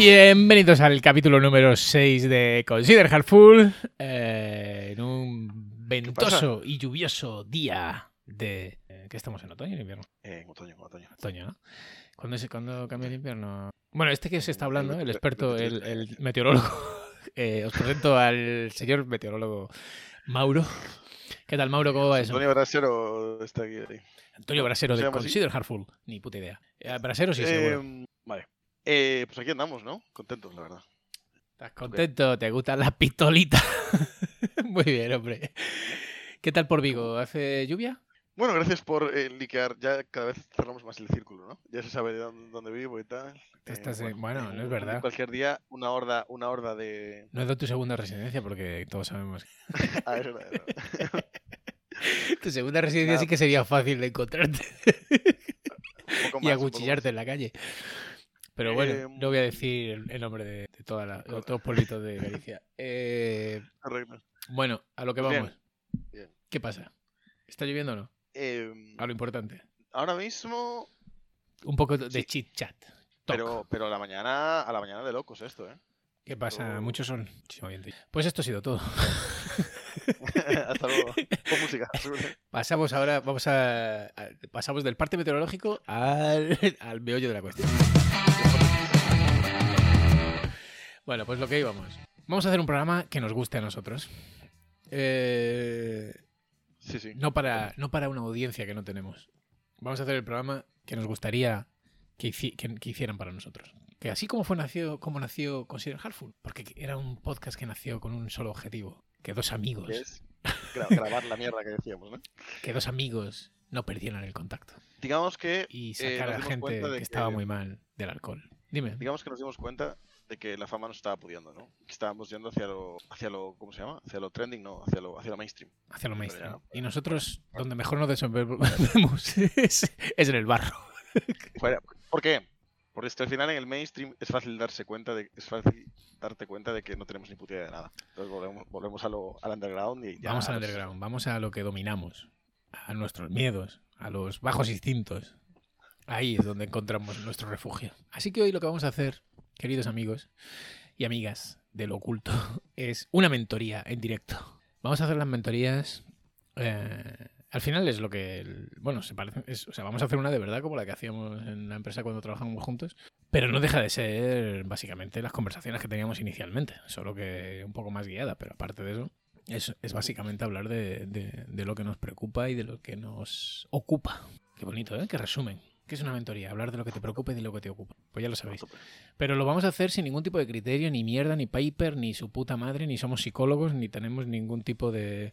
Bienvenidos al capítulo número 6 de Consider Hardful. eh, en un ventoso y lluvioso día de. eh, ¿Qué estamos en otoño o en invierno? Eh, en otoño, en otoño. Otoño, ¿no? ¿Cuándo, se- cuándo cambia el invierno? Bueno, este que se está hablando, el experto, el- meteorólogo. Eh, os presento al señor meteorólogo Mauro. ¿Qué tal, Mauro? ¿Cómo va eso? Antonio Brasero está aquí. Antonio Brasero ¿Se de? Consider Hardful. Ni puta idea. Eh, Brasero sí, seguro. Vale. Eh, pues aquí andamos, ¿no? Contentos, la verdad. ¿Estás contento? ¿Te gustan las pistolitas? Muy bien, hombre. ¿Qué tal por Vigo? ¿Hace lluvia? Bueno, gracias por eh, liquear. Ya cada vez cerramos más el círculo, ¿no? Ya se sabe de dónde, dónde vivo y tal. Eh, bueno, no es verdad. Cualquier día, una horda, una horda de. No es de tu segunda residencia porque todos sabemos. Ah, es verdad, es verdad. tu segunda residencia Nada. sí que sería fácil de encontrarte y más, poco acuchillarte en la calle. Pero bueno, Em, no voy a decir el, nombre de, de toda la- de todos los pueblitos de Galicia. Eh, bueno, a lo que vamos. Bien. ¿Qué pasa? ¿Está lloviendo o no? Eh, A lo importante. ahora mismo, Un poco de Sí. chit chat. Talk. pero, pero a la mañana, a la mañana de locos esto, ¿eh? ¿Qué pasa? Muchos son. Pues esto ha sido todo. Hasta luego. Con música. Pasamos ahora, vamos a, a- pasamos del parte meteorológico al, al meollo de la cuestión. Bueno, pues lo que íbamos. Vamos a hacer un programa que nos guste a nosotros. Eh, Sí, sí. no, para, no para una audiencia que no tenemos. Vamos a hacer el programa que nos gustaría que, hici- que- que hicieran para nosotros. Que así como fue nació, como nació Consider Hardful, porque era un podcast que nació con un solo objetivo, que dos amigos, que es gra- grabar la mierda que decíamos, ¿no? que dos amigos no perdieran el contacto. Digamos que y eh, sacar a dimos gente que estaba muy mal del alcohol. Dime. digamos que nos dimos cuenta de que la fama nos estaba pudiendo, ¿no? Que estábamos yendo hacia lo, hacia lo, ¿cómo se llama? Hacia lo trending, no, hacia lo, hacia lo mainstream. Hacia lo mainstream. Y nosotros, donde mejor nos desenvolvemos es, es en el barro. ¿Por qué? Porque es que al final en el mainstream es fácil darse cuenta de, es fácil darte cuenta de que no tenemos ni puta idea de nada. Entonces volvemos, volvemos a lo, al underground y ya. vamos al underground, vamos a lo que dominamos, a nuestros miedos, a los bajos instintos. Ahí es donde encontramos nuestro refugio. Así que hoy lo que vamos a hacer, queridos amigos y amigas del oculto, es una mentoría en directo. Vamos a hacer las mentorías. eh, al final es lo que. bueno, se parece. o sea, vamos a hacer una de verdad como la que hacíamos en la empresa cuando trabajamos juntos. Pero no deja de ser básicamente las conversaciones que teníamos inicialmente. Solo que un poco más guiada. Pero aparte de eso, es, es básicamente hablar de, de- de lo que nos preocupa y de lo que nos ocupa. Qué bonito, ¿eh? Qué resumen. ¿Qué es una mentoría? Hablar de lo que te preocupa y de lo que te ocupa. Pues ya lo sabéis. Pero lo vamos a hacer sin ningún tipo de criterio, ni mierda, ni paper, ni su puta madre, ni somos psicólogos, ni tenemos ningún tipo de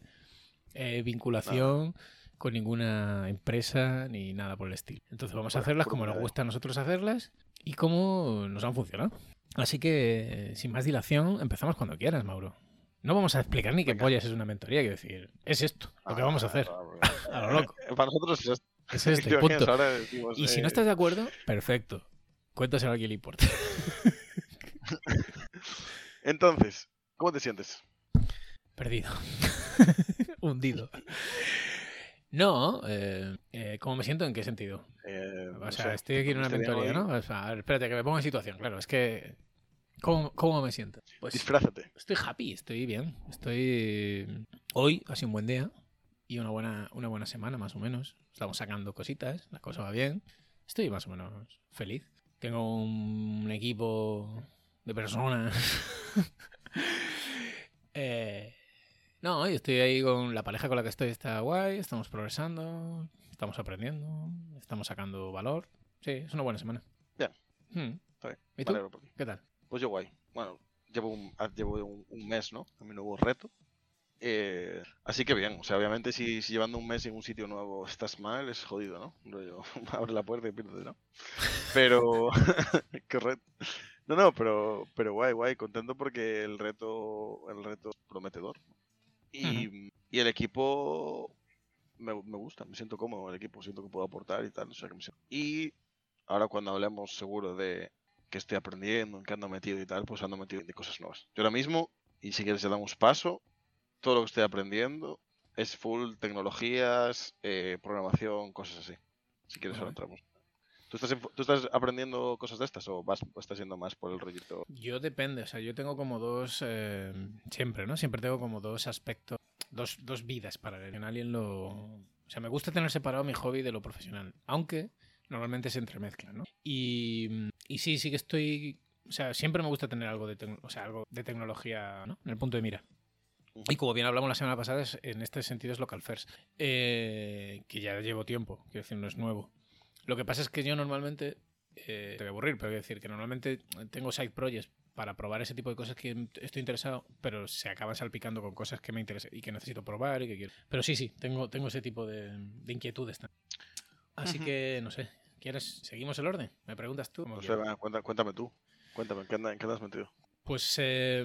eh, vinculación con ninguna empresa, ni nada por el estilo. Entonces vamos a hacerlas como nos gusta a nosotros hacerlas y como nos han funcionado. Así que, sin más dilación, empezamos cuando quieras, Mauro. No vamos a explicar ni qué pollas es una mentoría, quiero decir, es esto, lo que vamos a hacer. A lo loco. Para nosotros es esto. Es esto, y ¿Te imaginas? punto. Decimos, Y si eh, no estás de acuerdo, perfecto. Cuéntaselo a quien le importe. Entonces, ¿cómo te sientes? Perdido. Hundido. No, eh, eh, ¿cómo me siento? ¿En qué sentido? Eh, O sea, sé, estoy aquí en una mentoría, ¿no? O sea, espérate, que me pongo en situación. Claro, es que... ¿Cómo, cómo me siento? Pues Disfrázate. estoy happy, estoy bien. Estoy... Hoy ha sido un buen día y una buena, una buena semana, más o menos. Estamos sacando cositas, la cosa va bien. Estoy más o menos feliz. Tengo un equipo de personas. Eh, no, yo estoy ahí con la pareja con la que estoy, está guay, estamos progresando, estamos aprendiendo, estamos sacando valor. Sí, es una buena semana. Bien. Hmm. Está bien. ¿Y tú? ¿Qué tal? Pues yo guay. Bueno, llevo un, ah, llevo un, un mes, ¿no? A mi nuevo reto. Eh, así que bien, o sea, obviamente si, si llevando un mes en un sitio nuevo estás mal, es jodido, ¿no? Rollo, abre la puerta y piérdete, ¿no? Pero, correcto. No, no, pero, pero guay, guay, contento porque el reto, el reto es prometedor. Y, y el equipo me, me gusta, me siento cómodo en el equipo, siento que puedo aportar y tal, o sea que me siento- Y ahora cuando hablemos seguro de que estoy aprendiendo, en qué ando metido y tal, pues ando metido en cosas nuevas. Yo ahora mismo, y si quieres ya damos paso, todo lo que estoy aprendiendo es full tecnologías, eh, programación, cosas así. Si quieres ahora entramos. ¿Tú estás, ¿Tú estás aprendiendo cosas de estas o vas o estás yendo más por el rollito? Yo depende, o sea, yo tengo como dos, eh, siempre, ¿no? Siempre tengo como dos aspectos, dos, dos vidas paralelas. En Alien lo... O sea, me gusta tener separado mi hobby de lo profesional, aunque normalmente se entremezclan, ¿no? Y, y sí, sí que estoy... O sea, siempre me gusta tener algo de, o sea, algo de tecnología ¿no? en el punto de mira. Y como bien hablamos la semana pasada, es- en este sentido es Local First, eh, que ya llevo tiempo, quiero decir, no es nuevo. Lo que pasa es que yo normalmente, eh, te voy a aburrir, pero quiero decir que normalmente tengo side projects para probar ese tipo de cosas que estoy interesado, pero se acaban salpicando con cosas que me interesan y que necesito probar y que quiero. Pero sí, sí, tengo, tengo ese tipo de, de inquietudes. también. Así Ujú. que, no sé, ¿quieres? ¿Seguimos el orden? ¿Me preguntas tú? No sé, cuenta- cuéntame tú. Cuéntame, ¿en qué, en qué te has metido? Pues eh,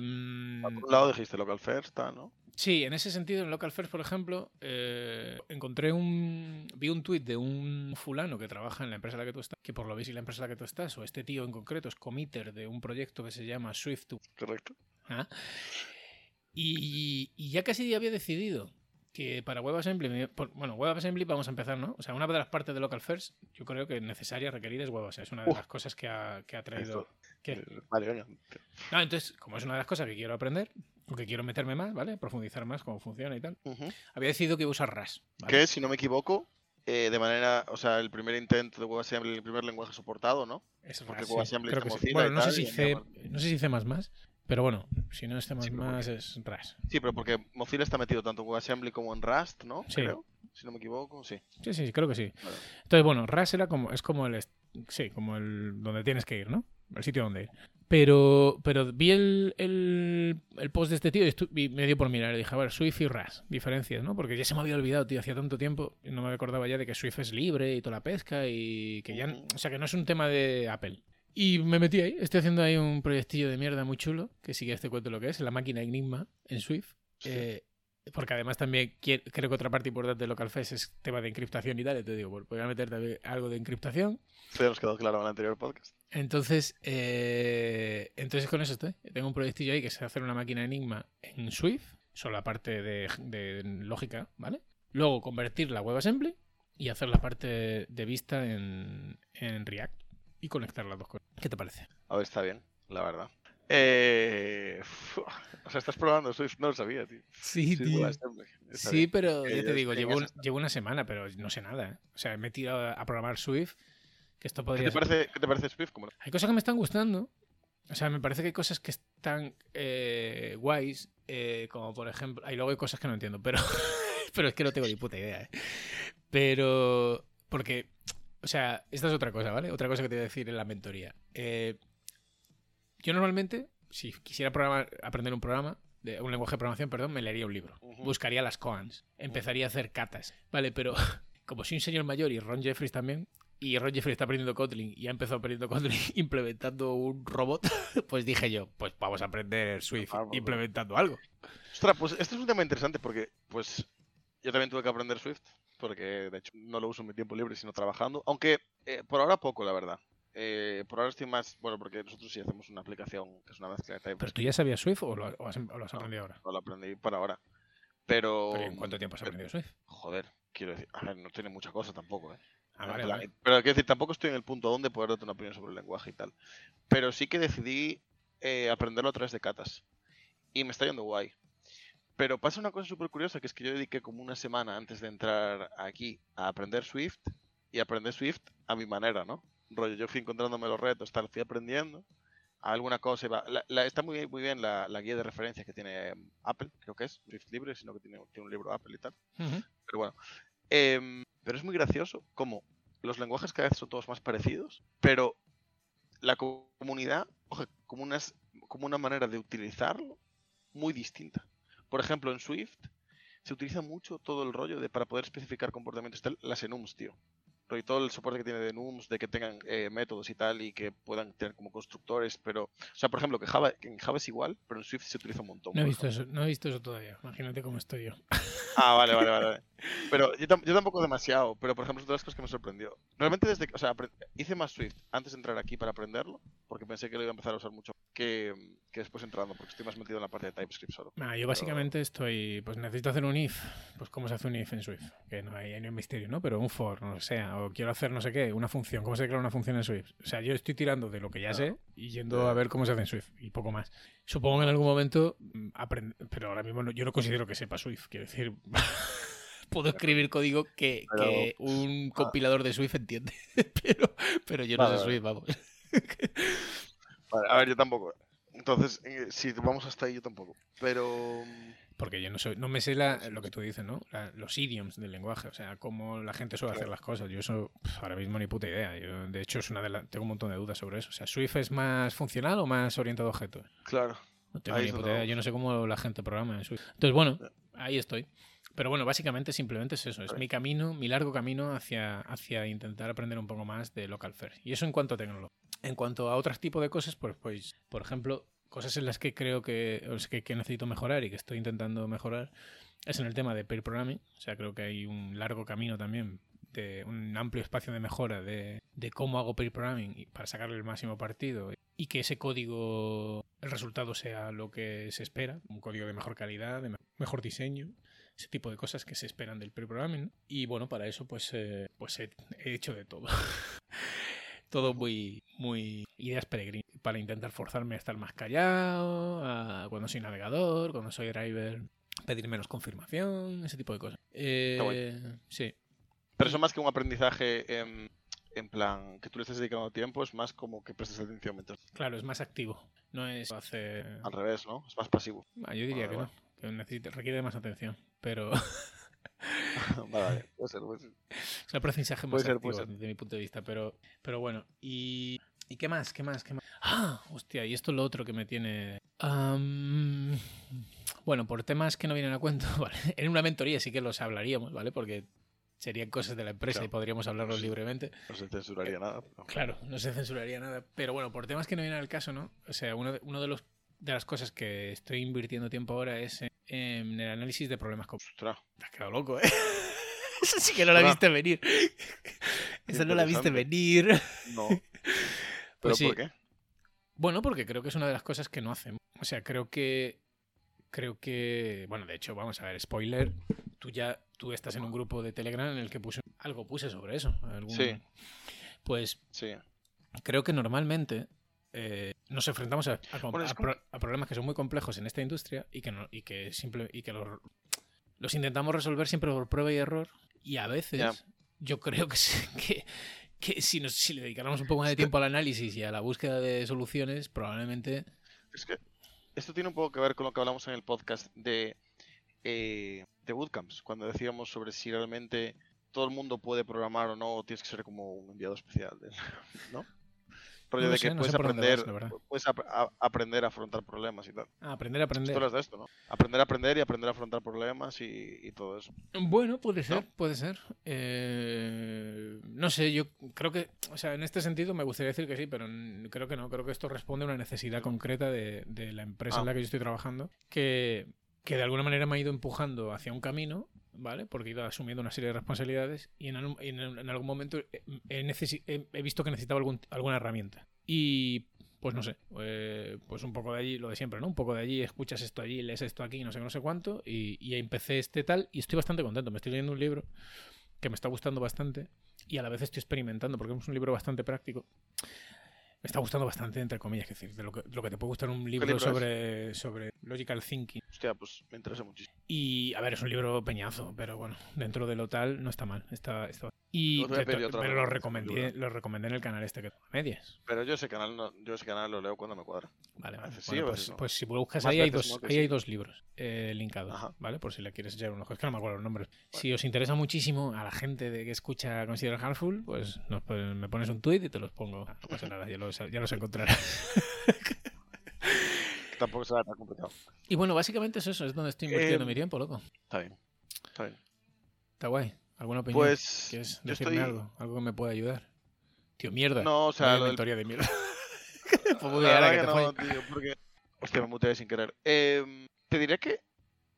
Por un lado dijiste Local First, ¿no? Sí, en ese sentido, en Local First, por ejemplo, eh, encontré un. Vi un tuit de un fulano que trabaja en la empresa en la que tú estás, que por lo visto, la empresa en la que tú estás, o este tío en concreto, es committer de un proyecto que se llama Swift to. Correcto. ¿ah? Y, y ya casi había decidido que para WebAssembly, bueno, WebAssembly vamos a empezar, ¿no? O sea, una de las partes de Local First, yo creo que necesaria, requerida es WebAssembly. Es una de las cosas que ha, que ha traído. Esto- ¿Qué? eh, Vale, venga. No, entonces, como es una de las cosas que quiero aprender, o que quiero meterme más, ¿vale? Profundizar más cómo funciona y tal. Había decidido que iba a usar RAS. ¿vale? Que, si no me equivoco, eh, de manera, o sea, el primer intento de WebAssembly, el primer lenguaje soportado, ¿no? Es porque RAS. WebAssembly Creo es que sí. Bueno, no sé, si C, no sé si C++, pero bueno, si no es C++, Sí, pero es RAS. Sí, pero porque Mozilla está metido tanto en WebAssembly como en Rust, ¿no? Sí. Creo. Si no me equivoco, sí. Sí, sí, creo que sí. Vale. Entonces, bueno, RAS era como, es como el, sí, como el donde tienes que ir, ¿no? El sitio donde ir. Pero, pero vi el, el, el post de este tío y, estu- y me dio por mirar. Y dije, a ver, Swift y RAS, diferencias, ¿no? Porque ya se me había olvidado, tío, hacía tanto tiempo y no me acordaba ya de que Swift es libre y toda la pesca y que ya, o sea, que no es un tema de Apple. Y me metí ahí, estoy haciendo ahí un proyectillo de mierda muy chulo, que si quieres te cuento lo que es, la máquina Enigma en Swift. Sí. Eh, porque además también quie- creo que otra parte importante de LocalFest es tema de encriptación y tal. Y te digo, voy a meter también algo de encriptación. Ya nos quedó claro en el anterior podcast. Entonces, eh, entonces con eso estoy. Tengo un proyectillo ahí que es hacer una máquina Enigma en Swift, solo la parte de, de lógica, ¿vale? Luego convertir la WebAssembly y hacer la parte de vista en, en React y conectar las dos cosas. ¿Qué te parece? A ver, está bien, la verdad. Eh, o sea, estás probando Swift, no lo sabía, tío. Sí, Sí, bien. pero ya te digo, llevo, un- llevo una semana, pero no sé nada. ¿eh? O sea, me he tirado a programar Swift, que esto ¿Qué podría te, ser- parece, ¿Qué te parece Swift? Como... Hay cosas que me están gustando. O sea, me parece que hay cosas que están eh, guays, eh, como por ejemplo... Y luego hay cosas que no entiendo, pero, pero es que no tengo ni puta idea. ¿eh? Pero... Porque... O sea, esta es otra cosa, ¿vale? Otra cosa que te voy a decir en la mentoría. Yo normalmente, si quisiera programar, aprender un programa, de, un lenguaje de programación, perdón, me leería un libro. Buscaría las koans. Empezaría a hacer catas. Vale, pero como soy un señor mayor y Ron Jeffries también, y Ron Jeffries está aprendiendo Kotlin y ha empezado aprendiendo Kotlin implementando un robot, pues dije yo, pues vamos a aprender Swift Vamos, implementando algo. Ostras, pues este es un tema interesante porque, pues, yo también tuve que aprender Swift, porque de hecho no lo uso en mi tiempo libre, sino trabajando. Aunque eh, por ahora poco, la verdad. Eh, por ahora estoy más, bueno, porque nosotros sí hacemos una aplicación que es una mezcla de ¿Pero tú ya sabías Swift o lo, o has, o lo has No. aprendido ahora? No lo aprendí para ahora. Pero, ¿Pero ¿En cuánto tiempo has pero- aprendido Swift? Joder, quiero decir, a ver, no tiene mucha cosa tampoco, ¿eh? Vale, plan, vale. Pero quiero decir, tampoco estoy en el punto donde poder darte una opinión sobre el lenguaje y tal. Pero sí que decidí eh, aprenderlo a través de catas. Y me está yendo guay. Pero pasa una cosa súper curiosa, que es que yo dediqué como una semana antes de entrar aquí a aprender Swift y aprender Swift a mi manera, ¿no? Rollo, yo fui encontrándome los retos, tal, fui aprendiendo. Alguna cosa iba... la- la- está muy, bien- muy bien la, la guía de referencia que tiene mm, Apple, creo que es, Swift Libre, sino que tiene, tiene un libro Apple y tal. Pero bueno. Em, pero es muy gracioso como los lenguajes cada vez son todos más parecidos, pero la co- comunidad como, como una manera de utilizarlo muy distinta. Por ejemplo, en Swift se utiliza mucho todo el rollo de para poder especificar comportamientos las enums, tío. Y todo el soporte que tiene de enums, de que tengan eh, métodos y tal, y que puedan tener como constructores, pero... O sea, por ejemplo, que Java, en Java es igual, pero en Swift se utiliza un montón. No he, visto ejemplo. eso, no he visto eso todavía. Imagínate cómo estoy yo. Ah, vale, vale, vale. Pero yo, tam- yo tampoco demasiado, pero por ejemplo es una de las cosas que me sorprendió. Realmente desde que, o sea, hice más Swift antes de entrar aquí para aprenderlo, porque pensé que lo iba a empezar a usar mucho, que, que después entrando, porque estoy más metido en la parte de TypeScript solo. Nah, yo básicamente estoy, pues necesito hacer un if. Pues cómo se hace un if en Swift. Que no hay, hay misterio, ¿no? Pero un for, no lo sea. O quiero hacer no sé qué, una función, ¿cómo se crea una función en Swift? O sea, yo estoy tirando de lo que ya sé y yendo a ver cómo se hace en Swift y poco más. Supongo que en algún momento mm, aprende, pero ahora mismo no- yo no considero que sepa Swift, quiero decir, puedo escribir código que, Pero- que un compilador de Swift entiende, pero, pero yo no Vale, sé. Swift, vamos. Vale, a ver, yo tampoco. Entonces, eh, si vamos hasta ahí, yo tampoco. Pero. Porque yo no soy, no me sé la- lo que tú dices, ¿no? La- los idioms del lenguaje, o sea, cómo la gente suele hacer las cosas. Yo eso ahora mismo ni puta idea. Yo, de hecho, es una de la- tengo un montón de dudas sobre eso. O sea, ¿Swift es más funcional o más orientado a objetos? Claro. No tengo ni puta idea. Yo no sé cómo la gente programa en Swift. Entonces, bueno, ahí estoy. Pero bueno, básicamente simplemente es eso. Es mi camino, mi largo camino hacia, hacia intentar aprender un poco más de local first. Y eso en cuanto a tecnología. En cuanto a otros tipos de cosas, pues, pues por ejemplo, cosas en las que creo que, o sea, que, que necesito mejorar y que estoy intentando mejorar es en el tema de pair programming. O sea, creo que hay un largo camino también de un amplio espacio de mejora de, de cómo hago pair programming para sacarle el máximo partido y que ese código, el resultado sea lo que se espera, un código de mejor calidad, de me- mejor diseño, ese tipo de cosas que se esperan del pair programming. ¿no? Y bueno, para eso pues, eh, pues he, he hecho de todo. todo muy, muy ideas peregrinas para intentar forzarme a estar más callado, a- cuando soy navegador, cuando soy driver, pedir menos confirmación, ese tipo de cosas. Eh, sí, Pero eso más que un aprendizaje en, en plan que tú le estés dedicando tiempo, es más como que prestes atención mientras. claro, es más activo. No es hacer... Al revés, ¿no? Es más pasivo. Ah, yo diría que no, que necesita- requiere más atención, pero vale. Puede ser, puede ser. es un aprendizaje más ser, activo desde mi punto de vista, pero, pero bueno, y, ¿y qué más? ¿Qué más? ¿Qué más? Ah, hostia, y esto es lo otro que me tiene... Bueno, por temas que no vienen a cuento, vale, en una mentoría sí que los hablaríamos, ¿vale? Porque serían cosas de la empresa Claro. y podríamos hablarlos libremente. No se censuraría nada. pero- Claro, no se censuraría nada. Pero bueno, por temas que no vienen al caso, ¿no? O sea, uno de, uno de los de las cosas que estoy invirtiendo tiempo ahora es en, en el análisis de problemas con... Ostras. Te has quedado loco, ¿eh? Eso sí que no la viste venir. Eso no la viste venir. No. ¿Pero Pues sí. por qué? Bueno, porque creo que es una de las cosas que no hacen. O sea, creo que. Creo que. Bueno, de hecho, vamos a ver, spoiler. Tú ya. Tú estás en un grupo de Telegram en el que puse. Algo puse sobre eso. algún- Sí. Pues Sí. creo que normalmente. Eh, nos enfrentamos a, a- Bueno, es a como- pro- a problemas que son muy complejos en esta industria y que, no, y que, simple, y que los, los intentamos resolver siempre por prueba y error. Y a veces yo creo que, sí- que, que si, nos, si le dedicáramos un poco más de tiempo al análisis y a la búsqueda de soluciones, probablemente Es que esto tiene un poco que ver con lo que hablamos en el podcast de, eh, de bootcamps, cuando decíamos sobre si realmente todo el mundo puede programar o no, o tienes que ser como un enviado especial, ¿no? Rollo No de sé, que no puedes aprender, vas, puedes ap- a- aprender a afrontar problemas y tal. ah, aprender a aprender. Tú hablas de esto, ¿no? Aprender a aprender y aprender a afrontar problemas y, y todo eso. Bueno, puede ser, ¿No? puede ser. Eh, no sé, yo creo que, o sea, en este sentido me gustaría decir que sí, pero creo que no. Creo que esto responde a una necesidad concreta de, de la empresa Ah. en la que yo estoy trabajando, que, que de alguna manera me ha ido empujando hacia un camino, ¿vale? Porque he ido asumiendo una serie de responsabilidades y en, en- en algún momento he, he he- he visto que necesitaba algún- alguna herramienta. Y pues no sé, eh, pues un poco de allí, lo de siempre, ¿no? Un poco de allí, escuchas esto allí, lees esto aquí, no sé no sé cuánto, y, y empecé este tal, y estoy bastante contento. Me estoy leyendo un libro que me está gustando bastante, y a la vez estoy experimentando, porque es un libro bastante práctico. Me está gustando bastante, entre comillas, es decir, de lo que, lo que te puede gustar un libro, libro es? sobre, sobre logical thinking. Hostia, pues me interesa muchísimo. Y, a ver, es un libro peñazo, pero bueno, dentro de lo tal no está mal. Está, está... Y, te pero lo recomendación, recomendé, lo recomendé en el canal este que toma medias. Pero yo ese canal no, yo ese canal lo leo cuando me cuadra. Vale, sí, pues, no. pues si buscas Más ahí hay dos, ahí hay dos libros eh, linkados, Ajá. ¿vale? Por si le quieres echar un ojo. Es que no me acuerdo los nombres. Si os interesa muchísimo a la gente de que escucha Consider Harmful, pues nos me pones un tweet y te los pongo. Ah, No pasa nada, ya los, ya los encontrarás. Tampoco será tan complicado. y bueno, básicamente es eso, es donde estoy invirtiendo Em, mi tiempo, loco. Está bien. Está bien. Está guay. ¿Alguna opinión? Pues ¿Quieres yo decirme estoy... algo? ¿Algo que me pueda ayudar? Tío, mierda. No, o sea, del mentoría de mierda. Muy La que que te no, follen. tío, porque... Hostia, me muteé sin querer. Em, te diré que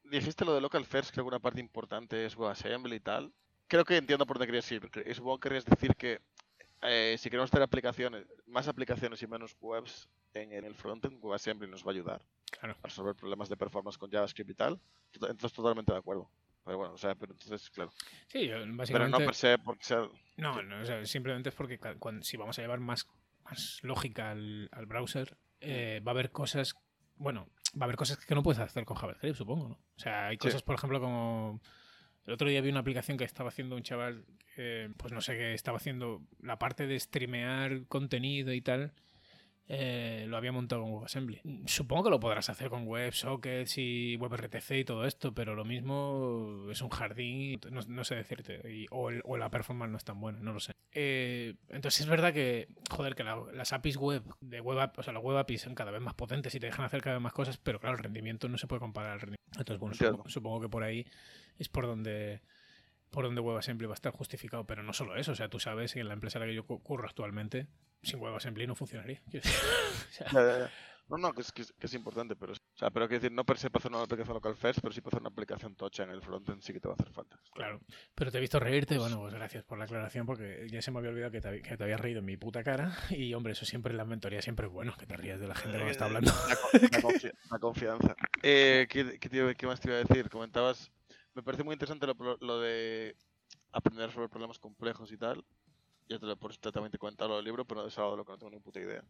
dijiste lo de Local First, que alguna parte importante es WebAssembly y tal. Creo que entiendo por dónde querías ir. Supongo que querías decir que eh, si queremos tener aplicaciones, más aplicaciones y menos webs en, en el frontend, WebAssembly nos va a ayudar Claro. a resolver problemas de performance con JavaScript y tal. Entonces, totalmente de acuerdo. Pero bueno, o sea, pero entonces, claro. Sí, yo, Pero no básicamente... per se porque sea... No, no, o sea, simplemente es porque ca- cuan- si vamos a llevar más, más lógica al, al browser, eh, va a haber cosas, bueno, va a haber cosas que no puedes hacer con JavaScript, supongo, ¿no? O sea, hay Sí. cosas, por ejemplo, como... El otro día vi una aplicación que estaba haciendo un chaval, eh, pues no sé qué, estaba haciendo la parte de streamear contenido y tal, eh, lo había montado con WebAssembly. Supongo que lo podrás hacer con WebSockets y WebRTC y todo esto, pero lo mismo es un jardín, no, no sé decirte, y- o, el- o la performance no es tan buena, no lo sé. Eh, entonces es verdad que, joder, que la- las APIs web, de web app- o sea, las web APIs son cada vez más potentes y te dejan hacer cada vez más cosas, pero claro, el rendimiento no se puede comparar al rendimiento. Entonces, bueno, supongo, supongo que por ahí es por donde por donde WebAssembly va a estar justificado, pero no solo eso, o sea, tú sabes que en la empresa en la que yo cu- curro actualmente, sin WebAssembly no funcionaría. Quiero decir, o sea, Ya, ya, ya. No, no, que es, que es, que es importante, pero... O sea, pero quiero decir, no per se para hacer una aplicación local first, pero sí para hacer una aplicación tocha en el frontend sí que te va a hacer falta. Claro, pero te he visto reírte, bueno, pues gracias por la aclaración, porque ya se me había olvidado que te, que te habías reído en mi puta cara, y hombre, eso siempre en la mentoría siempre es bueno, que te rías de la gente que está hablando. La, co- la confi- la confianza. Eh, ¿qué, qué, te qué más te iba a decir? Comentabas... Me parece muy interesante lo, lo de aprender sobre problemas complejos y tal. Ya te lo también te he comentado lo del libro, pero es algo de lo que no tengo ni puta idea.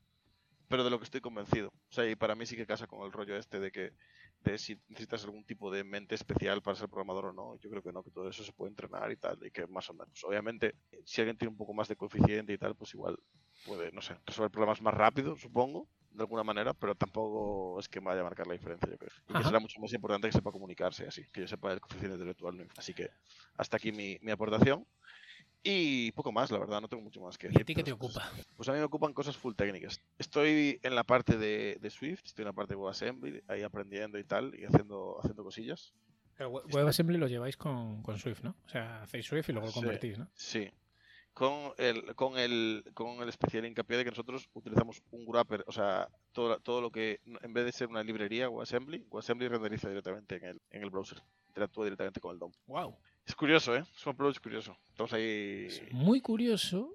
Pero de lo que estoy convencido. O sea, y para mí sí que casa con el rollo este de que de si necesitas algún tipo de mente especial para ser programador o no. Yo creo que no, que todo eso se puede entrenar y tal, y que más o menos. Obviamente, si alguien tiene un poco más de coeficiente y tal, pues igual puede, no sé, resolver problemas más rápido, supongo, de alguna manera, pero tampoco es que vaya a marcar la diferencia, yo creo. Y que será mucho más importante que sepa comunicarse así, que yo sepa el coeficiente intelectual. ¿no? Así que hasta aquí mi, mi aportación. Y poco más, la verdad, no tengo mucho más que ¿Y a ti qué te ocupa? Pues a mí me ocupan cosas full técnicas. Estoy en la parte de, de Swift, estoy en la parte de WebAssembly, ahí aprendiendo y tal, y haciendo, haciendo cosillas. Pero we- WebAssembly lo lleváis con, con Swift, ¿no? O sea, hacéis Swift y luego lo convertís, ¿no? Sí. Con el, con el, con el especial hincapié de que nosotros utilizamos un wrapper, o sea, todo, todo lo que, en vez de ser una librería WebAssembly, WebAssembly renderiza directamente en el, en el browser, interactúa directamente con el DOM. Wow. Es curioso, ¿eh? Es un approach curioso. Estamos ahí... Es muy curioso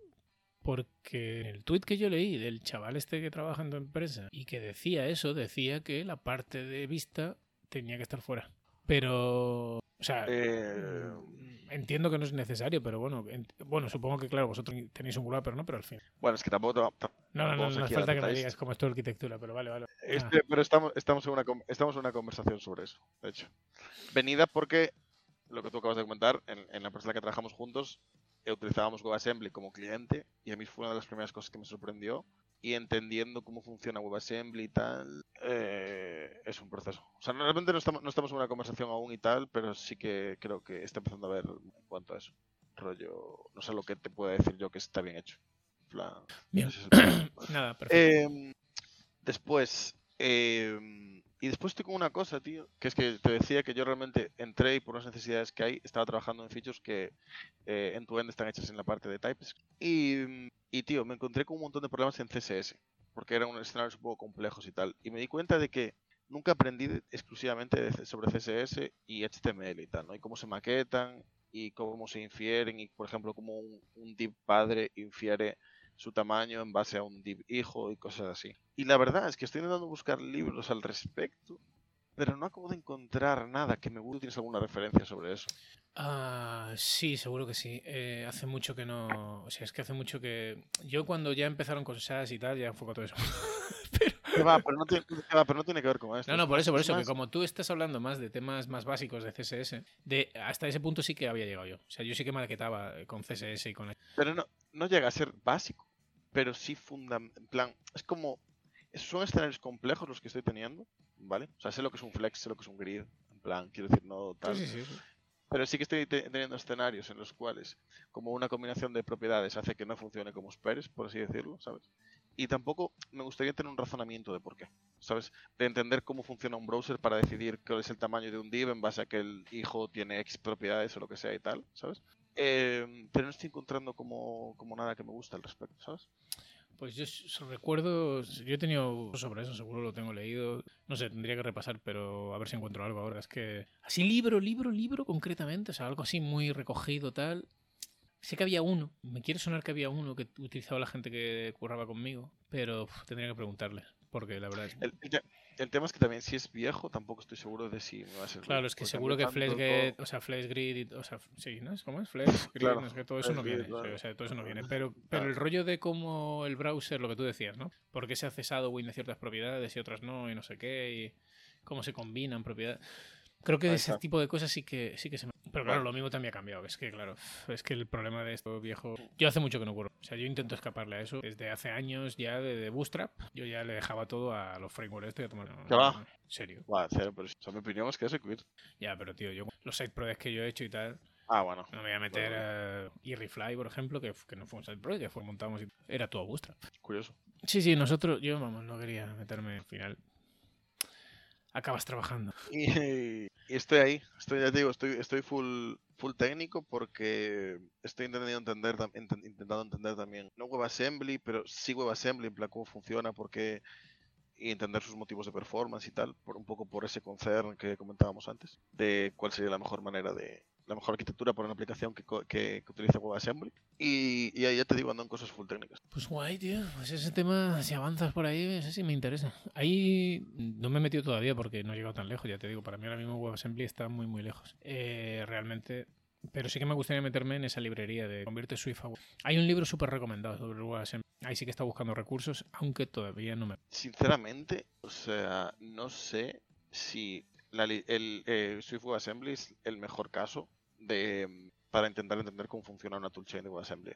porque en el tweet que yo leí del chaval este que trabaja en tu empresa y que decía eso, decía que la parte de vista tenía que estar fuera. Pero, o sea, Eh, entiendo que no es necesario, pero bueno, bueno, supongo que claro, vosotros tenéis un wrapper, ¿no? Pero al fin. bueno, es que tampoco... ta- No, no, no, no hace falta que me digas cómo es tu arquitectura, pero vale, vale. Ah, Este, pero estamos, estamos, en una, estamos en una conversación sobre eso, de hecho. Venida porque, lo que tú acabas de comentar, en, en la empresa en la que trabajamos juntos, eh, utilizábamos WebAssembly como cliente y a mí fue una de las primeras cosas que me sorprendió. Y entendiendo cómo funciona WebAssembly y tal, eh, es un proceso. O sea, realmente no estamos, no estamos en una conversación aún y tal, pero sí que creo que está empezando a ver en cuanto a eso. Rollo, no sé lo que te pueda decir yo que está bien hecho. Plan, Bien. es. Nada, perfecto. Eh, después, eh, y después estoy una cosa, tío, que es que te decía que yo realmente entré y por las necesidades que hay, estaba trabajando en features que eh, en tu end están hechas en la parte de TypeScript. Y, tío, me encontré con un montón de problemas en CSS, porque eran unos escenarios un poco complejos y tal. Y me di cuenta de que nunca aprendí exclusivamente sobre CSS y HTML y tal, ¿no? Y cómo se maquetan y cómo se infieren y, por ejemplo, cómo un, un div padre infiere su tamaño en base a un div hijo y cosas así. Y la verdad es que estoy intentando buscar libros al respecto, pero no acabo de encontrar nada que me guste. ¿Tienes alguna referencia sobre eso? Ah, sí, seguro que sí. Eh, hace mucho que no. O sea, es que hace mucho que. Yo cuando ya empezaron con SAS y tal, ya enfocó todo eso. Que va, pero no tiene, que va, pero no tiene que ver con esto. No, no, por eso, por es eso, que como tú estás hablando más de temas más básicos de CSS, de hasta ese punto sí que había llegado yo. O sea, yo sí que maquetaba con CSS y con. Pero no, no llega a ser básico, pero sí fundamental. En plan, es como. Son escenarios complejos los que estoy teniendo, ¿vale? O sea, sé lo que es un flex, sé lo que es un grid, en plan, quiero decir, no tal. Sí, sí, sí. Pero sí que estoy te- teniendo escenarios en los cuales, como una combinación de propiedades hace que no funcione como esperes, por así decirlo, ¿sabes? Y tampoco me gustaría tener un razonamiento de por qué, ¿sabes? De entender cómo funciona un browser para decidir cuál es el tamaño de un div en base a que el hijo tiene X propiedades o lo que sea y tal, ¿sabes? Eh, pero no estoy encontrando como, como nada que me gusta al respecto, ¿sabes? Pues yo recuerdo, yo he tenido sobre eso, seguro lo tengo leído. No sé, tendría que repasar, pero a ver si encuentro algo ahora. Es que así libro, libro, libro concretamente, o sea, algo así muy recogido, tal. Sé que había uno, me quiere sonar que había uno que utilizaba la gente que curraba conmigo, pero uf, tendría que preguntarle. porque la verdad es... El, el te- el tema es que también si es viejo, tampoco estoy seguro de si me va a servir. Claro, es que porque seguro que FlashGrid, todo- o sea, FlashGrid, y- o sea, sí, ¿no? ¿Cómo es? FlashGrid, Claro, no sé qué, todo eso no viene. claro. o sea, todo eso no viene. Pero, pero Claro. el rollo de cómo el browser, lo que tú decías, ¿no? ¿Por qué se ha cesado Win de ciertas propiedades y otras no? Y no sé qué, y cómo se combinan propiedades. Creo que ese tipo de cosas sí que sí que se me... Pero claro, lo mismo también ha cambiado. Es que, claro, es que el problema de esto viejo... Yo hace mucho que no ocurro. O sea, yo intento escaparle a eso. Desde hace años ya de, de Bootstrap, yo ya le dejaba todo a los frameworks estos y a tomar... ¿Qué va? En serio. Va, cero, pero o sea, mi opinión es que ese quit. Ya, pero tío, yo los side projects que yo he hecho y tal, Ah, bueno. no me voy a meter a por ejemplo, que, que no fue un side project, que fue montamos y era todo Bootstrap. Curioso. Sí, sí, nosotros, yo vamos, no quería meterme al final. Acabas trabajando. Y, estoy ahí. Estoy, ya te digo, estoy, estoy full, full técnico porque estoy intentando entender, intentando entender también, no WebAssembly, pero sí WebAssembly, en plan cómo funciona, por qué, y entender sus motivos de performance y tal, por un poco por ese concern que comentábamos antes, de cuál sería la mejor manera de, la mejor arquitectura para una aplicación que, que, que utilice WebAssembly. Y, y ahí ya te digo, ando en cosas full técnicas. Pues guay, tío. Pues ese tema, si avanzas por ahí, ese sí me interesa. Ahí no me he metido todavía porque no he llegado tan lejos, ya te digo. Para mí ahora mismo WebAssembly está muy, muy lejos. Eh, realmente. Pero sí que me gustaría meterme en esa librería de convierte Swift a. Hay un libro súper recomendado sobre WebAssembly. Ahí sí que está buscando recursos, aunque todavía no me. Sinceramente, o sea, no sé si la el eh, Swift WebAssembly es el mejor caso de para intentar entender cómo funciona una toolchain de WebAssembly.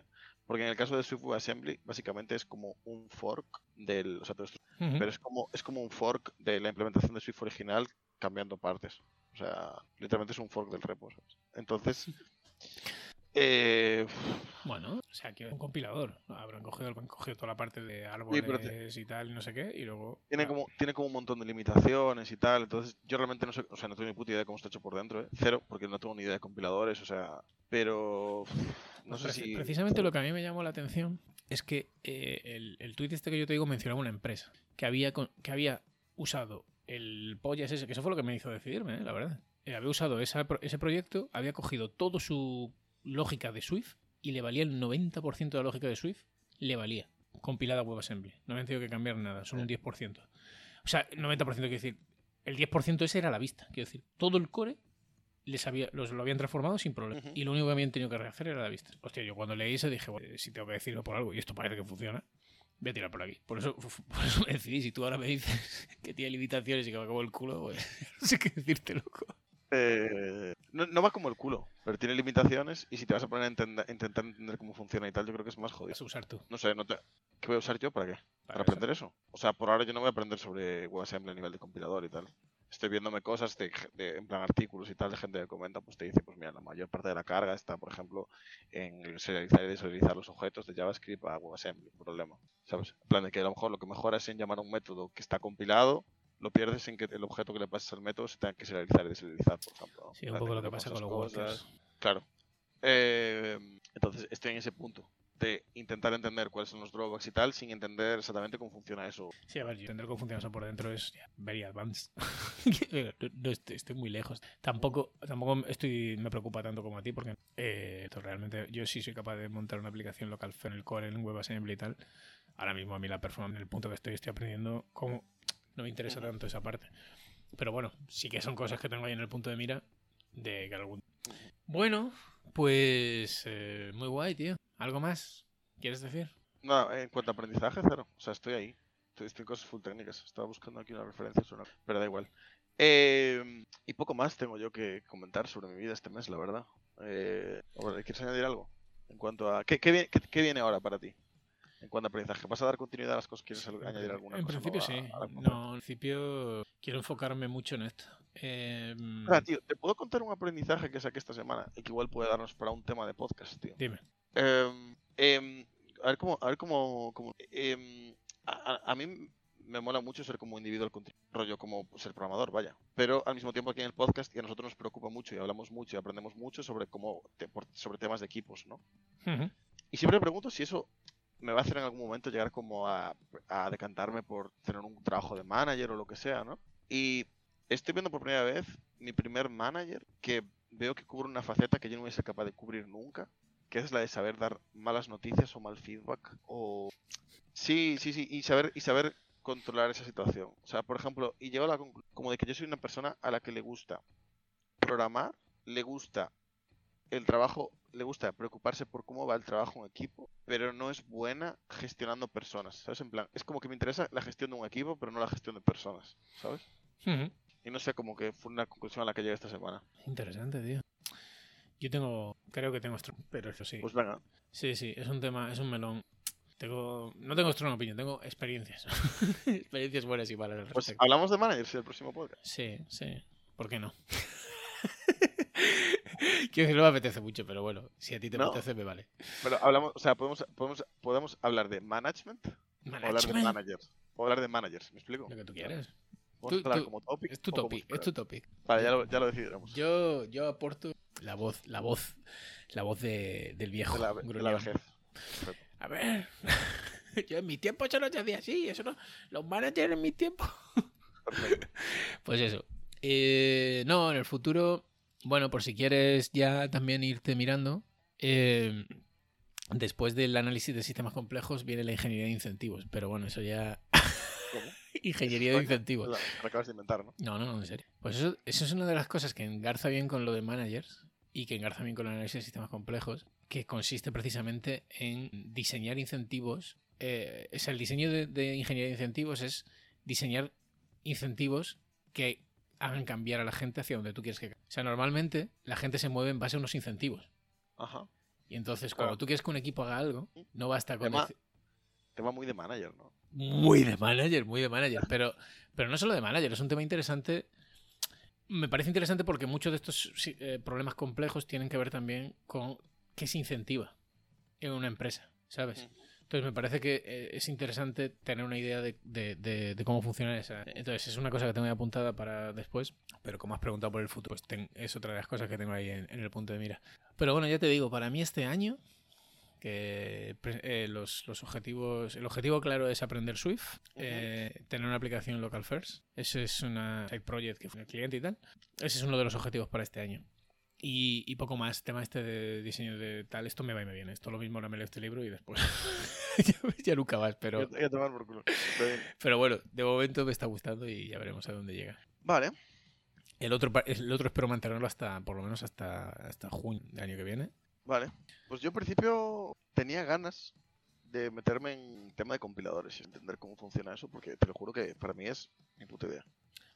Porque en el caso de Swift WebAssembly, básicamente es como un fork del. O sea, todo esto- Ujú. pero es como, es como un fork de la implementación de Swift original cambiando partes. O sea, literalmente es un fork del repo. ¿sabes? Entonces. eh, Bueno, o sea, que un compilador. Habrán cogido, habrán cogido toda la parte de árboles y tal, no sé qué, y luego. Tiene como, tiene como un montón de limitaciones y tal, entonces yo realmente no sé, o sea, no tengo ni puta idea de cómo está hecho por dentro, ¿eh? cero, porque no tengo ni idea de compiladores, o sea, pero no Pues sé preci- si... Precisamente lo que a mí me llamó la atención es que eh, el, el tuit este que yo te digo mencionaba una empresa que había, con- que había usado el pollas ese, que eso fue lo que me hizo decidirme, eh, la verdad. Eh, había usado esa ese proyecto, había cogido toda su lógica de Swift y le valía el 90% de la lógica de Swift, le valía, compilada WebAssembly. No habían tenido que cambiar nada, solo un 10%. O sea, el 90% quiero decir, el 10% ese era la vista, quiero decir, todo el core les había, los, lo habían transformado sin problema. Y lo único que habían tenido que rehacer era la vista. Hostia, yo cuando leí eso dije, bueno, si tengo que decirlo por algo y esto parece que funciona, voy a tirar por aquí. Por eso, por eso me decidí. Si tú ahora me dices que tiene limitaciones y que me acabó el culo, pues no sé qué decirte, loco. Eh, no, no va como el culo, pero tiene limitaciones y si te vas a poner a intentar entender cómo funciona y tal, yo creo que es más jodido. Vas a usar tú. No sé, no te... ¿qué voy a usar yo para qué? ¿Para aprender eso? O sea, por ahora yo no voy a aprender sobre WebAssembly a nivel de compilador y tal. Estoy viéndome cosas de, de- en plan artículos y tal de gente que comenta, pues te dice, pues mira, la mayor parte de la carga está, por ejemplo, en serializar y deserializar los objetos de JavaScript a WebAssembly, problema. ¿Sabes? En plan de que a lo mejor lo que mejora es en llamar a un método que está compilado, lo pierdes en que el objeto que le pases al método se tenga que serializar y deserializar, por ejemplo. Sí, un poco lo que pasa con los cosas. Claro. Eh, entonces estoy en ese punto de intentar entender cuáles son los drawbacks y tal, sin entender exactamente cómo funciona eso. Sí, a ver, yo entender cómo funciona eso por dentro es very advanced. no, no estoy, estoy muy lejos. Tampoco, tampoco estoy, me preocupa tanto como a ti, porque eh, esto realmente yo sí soy capaz de montar una aplicación local en el core, en WebAssembly y tal. Ahora mismo a mí la performance, en el punto que estoy, estoy aprendiendo cómo no me interesa tanto esa parte. Pero bueno, sí que son cosas que tengo ahí en el punto de mira de que algún... Bueno, pues eh, muy guay, tío. ¿Algo más? ¿Quieres decir? No, en cuanto a aprendizaje, cero. O sea, estoy ahí. Estoy, estoy en cosas full técnicas. Estaba buscando aquí una referencia, sobre- pero da igual. Eh, y poco más tengo yo que comentar sobre mi vida este mes, la verdad. Eh, ¿Quieres añadir algo? En cuanto a... ¿Qué, qué, viene, qué- qué viene ahora para ti? En cuanto a aprendizaje. ¿Vas a dar continuidad a las cosas? ¿Quieres al- añadir alguna En cosa? principio nueva sí. a? No, en principio quiero enfocarme mucho en esto. Em, Ah, tío, ¿te puedo contar un aprendizaje que saqué esta semana y que igual puede darnos para un tema de podcast, tío? dime. Em, em, a ver cómo, a ver cómo, cómo- a, mí me mola mucho ser como individual conti- rollo como ser programador, vaya. Pero al mismo tiempo aquí en el podcast y a nosotros nos preocupa mucho y hablamos mucho y aprendemos mucho sobre cómo te- por- sobre temas de equipos, ¿no? Y siempre me pregunto si eso me va a hacer en algún momento llegar como a, a decantarme por tener un trabajo de manager o lo que sea, ¿no? Y estoy viendo por primera vez mi primer manager que veo que cubre una faceta que yo no ser capaz de cubrir nunca, que es la de saber dar malas noticias o mal feedback o sí, sí, sí, y saber y saber controlar esa situación. O sea, por ejemplo, y llego a la conclusión como de que yo soy una persona a la que le gusta programar, le gusta el trabajo, le gusta preocuparse por cómo va el trabajo en equipo, pero no es buena gestionando personas, ¿sabes? En plan, es como que me interesa la gestión de un equipo, pero no la gestión de personas, ¿sabes? Y no sé, como que fue una conclusión a la que llegué esta semana. Interesante, tío. Yo tengo, creo que tengo Strong, pero eso sí. Pues venga, Sí, sí, es un tema, es un melón. Tengo, no tengo Strong opinión, tengo experiencias. experiencias buenas y malas al pues respecto. hablamos de managers en el próximo podcast. Sí, sí. ¿Por qué no? Quiero decir, no me apetece mucho, pero bueno, si a ti te No. apetece, me vale. Pero hablamos, o sea, podemos, podemos, podemos hablar de management, o hablar de managers. O hablar de managers, ¿me explico? Lo que tú quieras. Tú- tú- como topic. Es tu topic, es tu topic. Vale, ya lo, ya lo decidiremos. Yo, yo aporto la voz, la voz, la voz de, del viejo. de la, de la vejez. A ver, yo en mi tiempo eso no se hacía así, eso no. Los managers en mi tiempo. Pues eso. Eh, no, en el futuro, bueno, por si quieres ya también irte mirando, eh, después del análisis de sistemas complejos viene la ingeniería de incentivos. Pero bueno, eso ya. ¿Cómo? ingeniería de incentivos. Lo lo acabas de inventar, ¿no? No, no, no, en serio. Pues eso, eso es una de las cosas que engarza bien con lo de managers y que engarza bien con el análisis de sistemas complejos, que consiste precisamente en diseñar incentivos. eh, o sea, el diseño de, de ingeniería de incentivos es diseñar incentivos que hagan cambiar a la gente hacia donde tú quieres que cambie. O sea, normalmente la gente se mueve en base a unos incentivos. Ajá. Y entonces, Claro. cuando tú quieres que un equipo haga algo, no basta con Tema- Tema muy de manager, ¿no? muy de manager, muy de manager. Pero, pero no solo de manager, es un tema interesante. Me parece interesante porque muchos de estos eh, problemas complejos tienen que ver también con qué se incentiva en una empresa, ¿sabes? Entonces me parece que eh, es interesante tener una idea de, de- de- de cómo funciona esa. Entonces es una cosa que tengo ahí apuntada para después, pero como has preguntado por el futuro, pues ten- es otra de las cosas que tengo ahí en, en el punto de mira. Pero bueno, ya te digo, para mí este año que eh, los, los objetivos, el objetivo claro es aprender Swift, eh, tener una aplicación local first, ese es una side project que fue el cliente y tal, ese es uno de los objetivos para este año. Y, y poco más, tema este de diseño de tal, esto me va y me viene, esto lo mismo ahora me leo este libro y después ya, nunca más, pero, Ya, ya tomar por culo. Está bien. pero bueno, de momento me está gustando y ya veremos a dónde llega. Vale. El otro, el otro espero mantenerlo hasta, por lo menos hasta, hasta junio del año que viene. Vale. Pues yo al principio tenía ganas de meterme en tema de compiladores y entender cómo funciona eso, porque te lo juro que para mí es mi puta idea.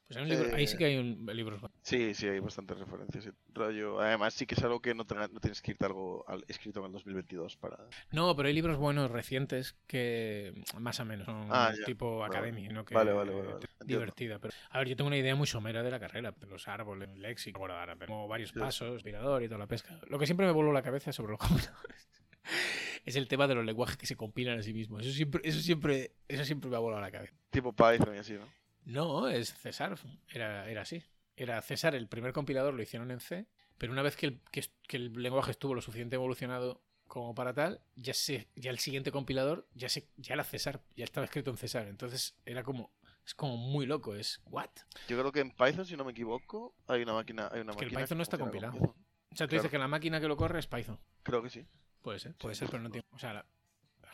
Pues hay un libro- ahí sí Eh, que hay un libro Sí, sí, hay bastantes referencias. Rollo. Además, sí que es algo que no, tienes que irte algo al- escrito en el 2022 para. No, pero hay libros buenos recientes que más o menos son Ah, ya. tipo Vale, academia, ¿no? Que vale, vale, vale, vale. Divertida. Pero, a ver, yo tengo una idea muy somera de la carrera, de los árboles, el léxico, como varios Sí. pasos, aspirador y toda la pesca. Lo que siempre me voló la cabeza sobre los compiladores es el tema de los lenguajes que se compilan a sí mismos. Eso siempre, eso siempre, eso siempre me ha volado la cabeza. Tipo Python y así, ¿no? No, es César. Era, era así. Era César, el primer compilador lo hicieron en C, pero una vez que el, que, que el lenguaje estuvo lo suficiente evolucionado como para tal, ya se, ya el siguiente compilador ya se, ya era César, ya estaba escrito en César. Entonces era como, es como muy loco, es what? Yo creo que en Python, si no me equivoco, hay una máquina. Hay una Es que el Python no está con compilado. O sea, tú Claro. dices que la máquina que lo corre es Python. Creo que sí. Puede ser, puede ser, pero no tiene. O sea, la-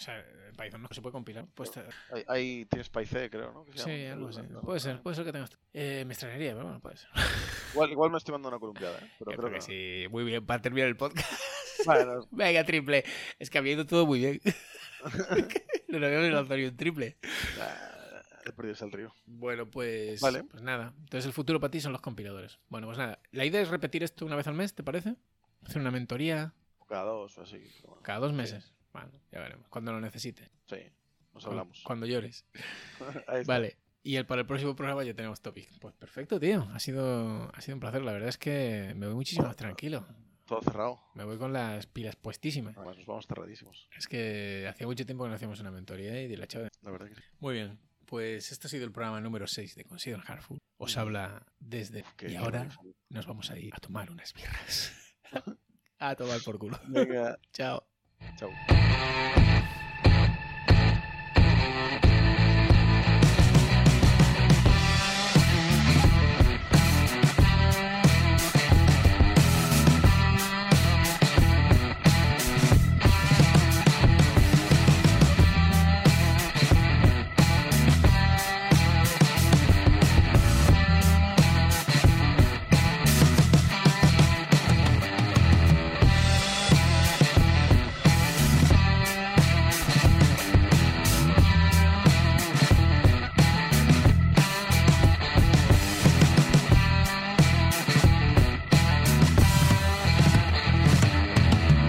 o sea, el Python no se puede compilar. Pues, Ahí, ahí tienes PyC, creo, ¿no? Que sí, algo así. No, Puede ser, puede ser que tengas. Eh, me extrañaría, pero bueno, puede ser. Igual, igual me estoy mandando una columpiada, ¿eh? Pero creo creo que sí, muy bien, para terminar el podcast. Bueno, Venga, triple. Es que había ido todo muy bien. no lo habíamos lanzado ni un triple. ah, he perdido el río. Bueno, pues, Vale. pues nada. Entonces el futuro para ti son los compiladores. Bueno, pues nada. La idea es repetir esto una vez al mes, ¿te parece? Hacer una mentoría cada dos o así. bueno. cada dos meses. Bueno, ya veremos. Cuando lo necesites. Sí, nos hablamos. Cuando llores. Vale. Y el, para el próximo programa ya tenemos topic. Pues perfecto, tío. Ha sido, ha sido un placer. La verdad es que me voy muchísimo más tranquilo. Todo cerrado. Me voy con las pilas puestísimas. Además, nos vamos cerradísimos. Es que hacía mucho tiempo que no hacíamos una mentoría y de la chava. La verdad que sí. Muy bien. Pues este ha sido el programa número 6 de Consider Hardful. Os habla desde... Qué Y ahora nos vamos a ir a tomar unas birras. a tomar por culo. Venga, Chao. Chao.